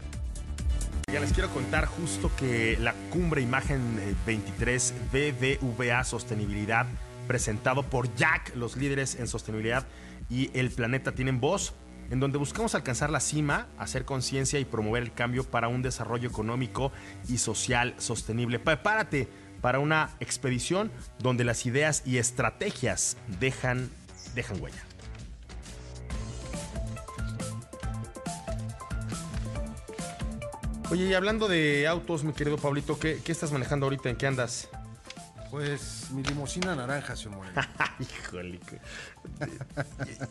Ya les quiero contar justo que la Cumbre Imagen eh, 23 BBVA Sostenibilidad, presentado por Jack, los líderes en sostenibilidad y el planeta tienen voz, en donde buscamos alcanzar la cima, hacer conciencia y promover el cambio para un desarrollo económico y social sostenible. Prepárate para una expedición donde las ideas y estrategias dejan, dejan huella. Oye, y hablando de autos, mi querido Pablito, ¿qué, qué estás manejando ahorita? ¿En qué andas? Pues mi limusina naranja, señor Moreno. [laughs] Híjole.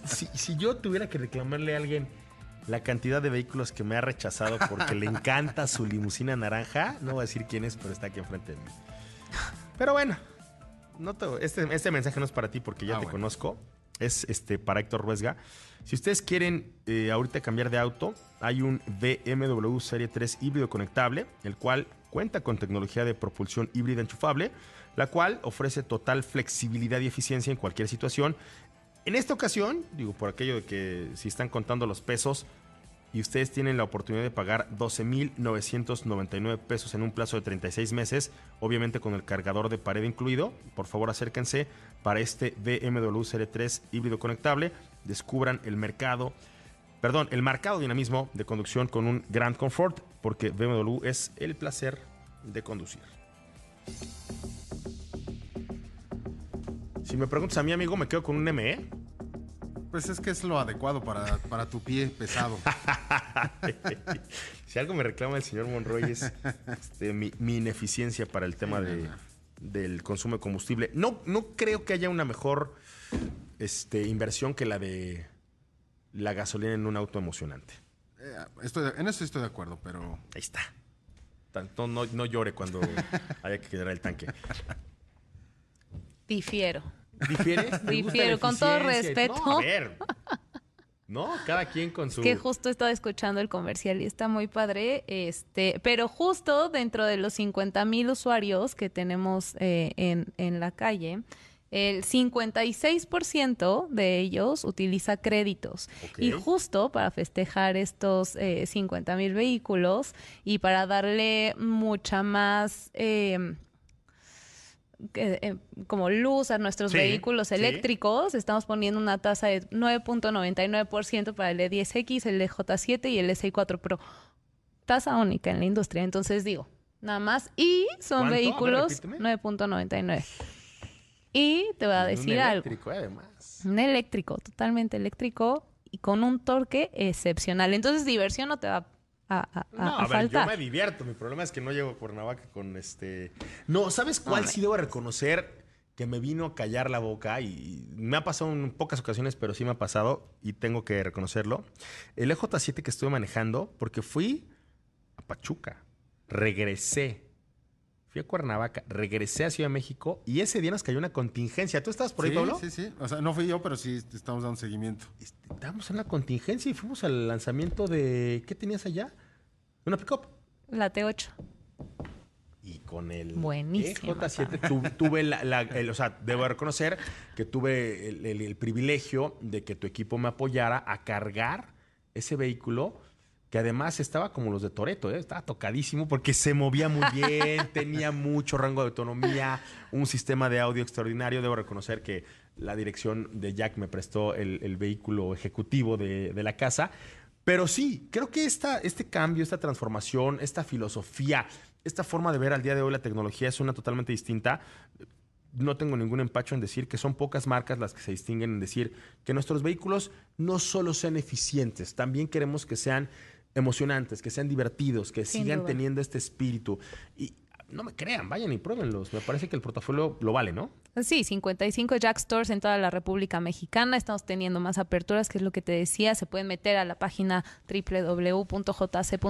Si, si yo tuviera que reclamarle a alguien la cantidad de vehículos que me ha rechazado porque le encanta su limusina naranja, no voy a decir quién es, pero está aquí enfrente de mí. Pero bueno, no te- este, este mensaje no es para ti porque ya Ah, te bueno. conozco. Es este para Héctor Ruesga. Si ustedes quieren eh, ahorita cambiar de auto, hay un BMW Serie 3 híbrido conectable, el cual cuenta con tecnología de propulsión híbrida enchufable, la cual ofrece total flexibilidad y eficiencia en cualquier situación. En esta ocasión, digo, por aquello de que si están contando los pesos y ustedes tienen la oportunidad de pagar 12.999 pesos en un plazo de 36 meses, obviamente con el cargador de pared incluido, por favor acérquense para este BMW Serie 3 híbrido conectable, descubran el mercado, perdón, el marcado dinamismo de conducción con un gran confort, porque BMW es el placer de conducir. Si me preguntas a mi amigo, me quedo con un ME. Pues es que es lo adecuado para, para tu pie pesado. [laughs] si algo me reclama el señor Monroy es este, mi, mi ineficiencia para el tema de, del consumo de combustible. No, no creo que haya una mejor este, inversión que la de la gasolina en un auto emocionante. Eh, estoy en eso estoy de acuerdo, pero Ahí está. Tanto no, no llore cuando [laughs] haya que llenar el tanque. Difiero. ¿Difieres? ¿Te gusta Difiero, con todo respeto. No, a ver. No, cada quien con su... que justo estaba escuchando el comercial y está muy padre, este, pero justo dentro de los 50 mil usuarios que tenemos eh, en, en la calle, el 56% de ellos utiliza créditos. Y justo para festejar estos 50 mil vehículos y para darle mucha más... eh, eh, como luz a nuestros Sí, vehículos sí. eléctricos, estamos poniendo una tasa de 9.99% para el E E10X, el EJ7 y el S4 Pro. Tasa única en la industria. Entonces digo, nada más. Y son. A vehículos repíteme. 9.99. Y te voy a Un decir algo. eléctrico, eh, además. Un eléctrico, totalmente eléctrico y con un torque excepcional. Entonces diversión no te va a, a- a- No, a a ver, faltar. yo me divierto. Mi problema es que no llego a Cuernavaca con este. No, ¿sabes cuál sí debo reconocer? Que me vino a callar la boca y me ha pasado en pocas ocasiones, pero sí me ha pasado y tengo que reconocerlo. El EJ7 que estuve manejando, porque fui a Pachuca, regresé, fui a Cuernavaca, regresé a Ciudad de México y ese día nos cayó una contingencia. ¿Tú estabas por ahí, sí, Pablo? sí, sí. O sea, no fui yo, pero sí estamos dando seguimiento. Este, Estábamos en una contingencia y fuimos al lanzamiento de. ¿Qué tenías allá? Una pick-up. La T8. Y con el Buenísima, EJ7 tu- tuve la, la- el- o sea, debo reconocer que tuve el, el- el privilegio de que tu equipo me apoyara a cargar ese vehículo que además estaba como los de Toreto, estaba tocadísimo porque se movía muy bien, [laughs] tenía mucho rango de autonomía, un sistema de audio extraordinario. Debo reconocer que la dirección de Jack me prestó el, el vehículo ejecutivo de, de la casa. Pero sí, creo que esta, este cambio, esta transformación, esta filosofía, esta forma de ver al día de hoy la tecnología es una totalmente distinta. No tengo ningún empacho en decir que son pocas marcas las que se distinguen en decir que nuestros vehículos no solo sean eficientes, también queremos que sean emocionantes, que sean divertidos, que Sin sigan duda. teniendo este espíritu. Y no me crean, vayan y pruébenlos. Me parece que el portafolio lo vale, ¿no? Sí, 55 Jack Stores en toda la República Mexicana. Estamos teniendo más aperturas, que es lo que te decía. Se pueden meter a la página www.jc.mx.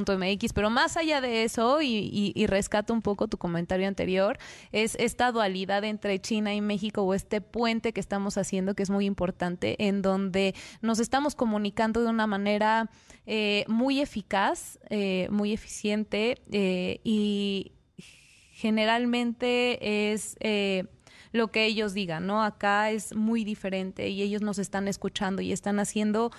Pero más allá de eso, y, y, rescato un poco tu comentario anterior, es esta dualidad entre China y México o este puente que estamos haciendo, que es muy importante, en donde nos estamos comunicando de una manera eh, muy eficaz, eh, muy eficiente eh, y generalmente es eh, lo que ellos digan, ¿no? Acá es muy diferente y ellos nos están escuchando y están haciendo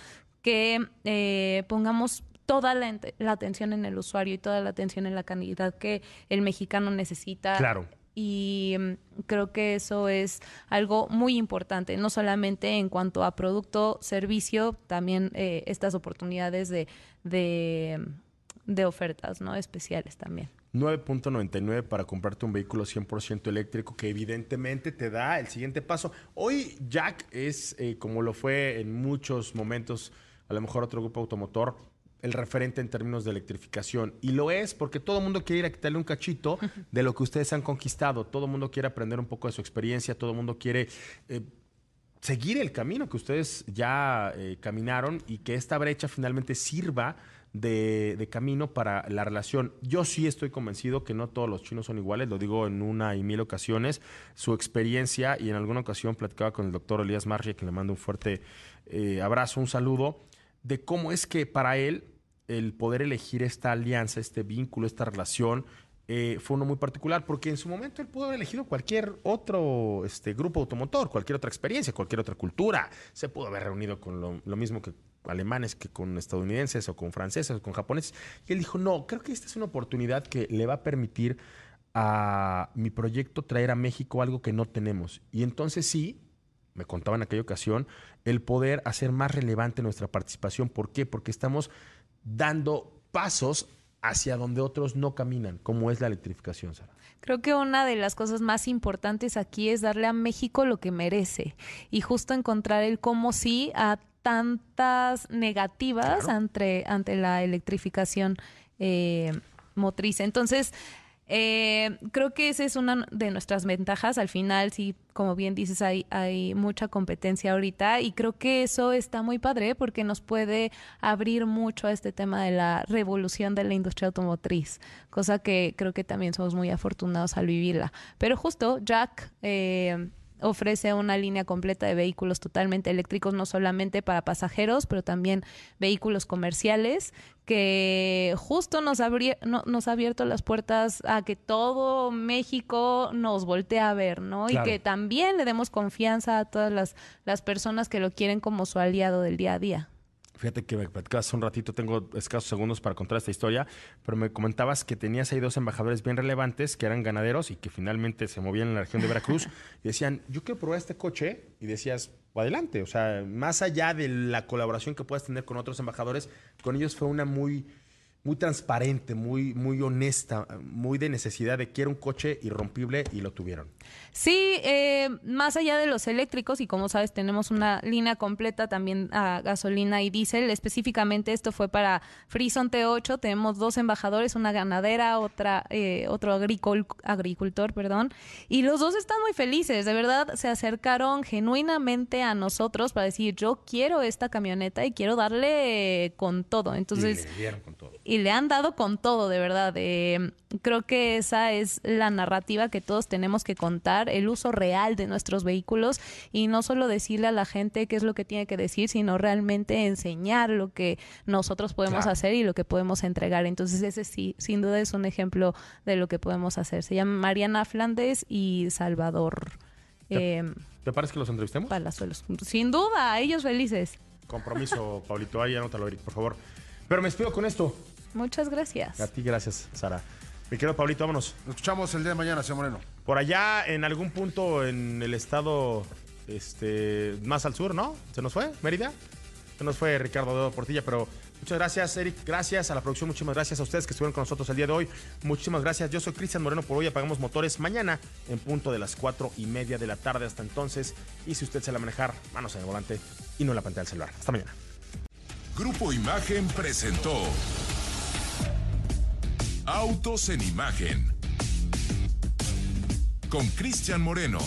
que eh, pongamos toda la, atención en el usuario y toda la atención en la calidad que el mexicano necesita. Claro. Y mm, creo que eso es algo muy importante, no solamente en cuanto a producto, servicio, también eh, estas oportunidades de, de, de ofertas, ¿no? Especiales también. 9.99 para comprarte un vehículo 100% eléctrico que evidentemente te da el siguiente paso. Hoy Jack es, eh, como lo fue en muchos momentos, a lo mejor otro grupo automotor, el referente en términos de electrificación. Y lo es porque todo el mundo quiere ir a quitarle un cachito [laughs] de lo que ustedes han conquistado. Todo el mundo quiere aprender un poco de su experiencia. Todo el mundo quiere... eh, seguir el camino que ustedes ya eh, caminaron y que esta brecha finalmente sirva de, camino para la relación. Yo sí estoy convencido que no todos los chinos son iguales, lo digo en una y mil ocasiones. Su experiencia, y en alguna ocasión platicaba con el doctor Elías Marria, que le mando un fuerte eh, abrazo, un saludo, de cómo es que para él el poder elegir esta alianza, este vínculo, esta relación, eh, fue uno muy particular, porque en su momento él pudo haber elegido cualquier otro este, grupo automotor, cualquier otra experiencia, cualquier otra cultura. Se pudo haber reunido con lo mismo que alemanes que con estadounidenses o con franceses o con japoneses. Y él dijo, no, creo que esta es una oportunidad que le va a permitir a mi proyecto traer a México algo que no tenemos. Y entonces sí, me contaba en aquella ocasión, el poder hacer más relevante nuestra participación. ¿Por qué? Porque estamos dando pasos hacia donde otros no caminan, como es la electrificación, Sara. Creo que una de las cosas más importantes aquí es darle a México lo que merece y justo encontrar el cómo sí a tantas negativas Claro. ante, ante la electrificación eh, motriz. Entonces, Eh, creo que esa es una de nuestras ventajas. Al final, sí, como bien dices, hay, hay mucha competencia ahorita y creo que eso está muy padre porque nos puede abrir mucho a este tema de la revolución de la industria automotriz, cosa que creo que también somos muy afortunados al vivirla. Pero justo, Jack... Eh, ofrece una línea completa de vehículos totalmente eléctricos, no solamente para pasajeros, pero también vehículos comerciales, que justo nos, nos ha abierto las puertas a que todo México nos voltee a ver, ¿no? Y que también le demos confianza a todas las, las personas que lo quieren como su aliado del día a día. Fíjate que me platicabas un ratito, tengo escasos segundos para contar esta historia, pero me comentabas que tenías ahí dos embajadores bien relevantes que eran ganaderos y que finalmente se movían en la región de Veracruz [laughs] y decían, yo quiero probar este coche y decías, adelante, o sea, más allá de la colaboración que puedas tener con otros embajadores, con ellos fue una muy muy transparente, muy, muy honesta, muy de necesidad de quiero un coche irrompible y lo tuvieron. Sí, eh, más allá de los eléctricos y como sabes tenemos una línea completa también a gasolina y diésel. Específicamente esto fue para Frison T8. Tenemos dos embajadores, una ganadera, otra eh, otro agricultor, perdón. Y los dos están muy felices. De verdad se acercaron genuinamente a nosotros para decir yo quiero esta camioneta y quiero darle con todo. Entonces y le con todo y le han dado con todo, de verdad. Eh, creo que esa es la narrativa que todos tenemos que contar, el uso real de nuestros vehículos y no solo decirle a la gente qué es lo que tiene que decir, sino realmente enseñar lo que nosotros podemos hacer y lo que podemos entregar. Entonces ese sí, sin duda es un ejemplo de lo que podemos hacer. Se llama Mariana Flandes y Salvador. ¿Te, eh, parece que los entrevistemos? Palazuelos. Sin duda, ellos felices. Compromiso, Paulito. Ahí anótalo, Eric, por favor. Pero me despido con esto. Muchas gracias. A ti, gracias, Sara. Mi querido Pablito, vámonos. Nos escuchamos el día de mañana, señor Moreno. Por allá, en algún punto en el estado este, más al sur, ¿no? ¿Se nos fue? ¿Mérida? Se nos fue Ricardo de Portilla, pero muchas gracias, Eric. Gracias a la producción. Muchísimas gracias a ustedes que estuvieron con nosotros el día de hoy. Muchísimas gracias. Yo soy Cristian Moreno. Por hoy apagamos motores mañana en punto de las cuatro y media de la tarde. Hasta entonces. Y si usted se la manejar, manos en el volante y no en la pantalla del celular. Hasta mañana. Grupo Imagen presentó. Autos en imagen. Con Cristian Moreno.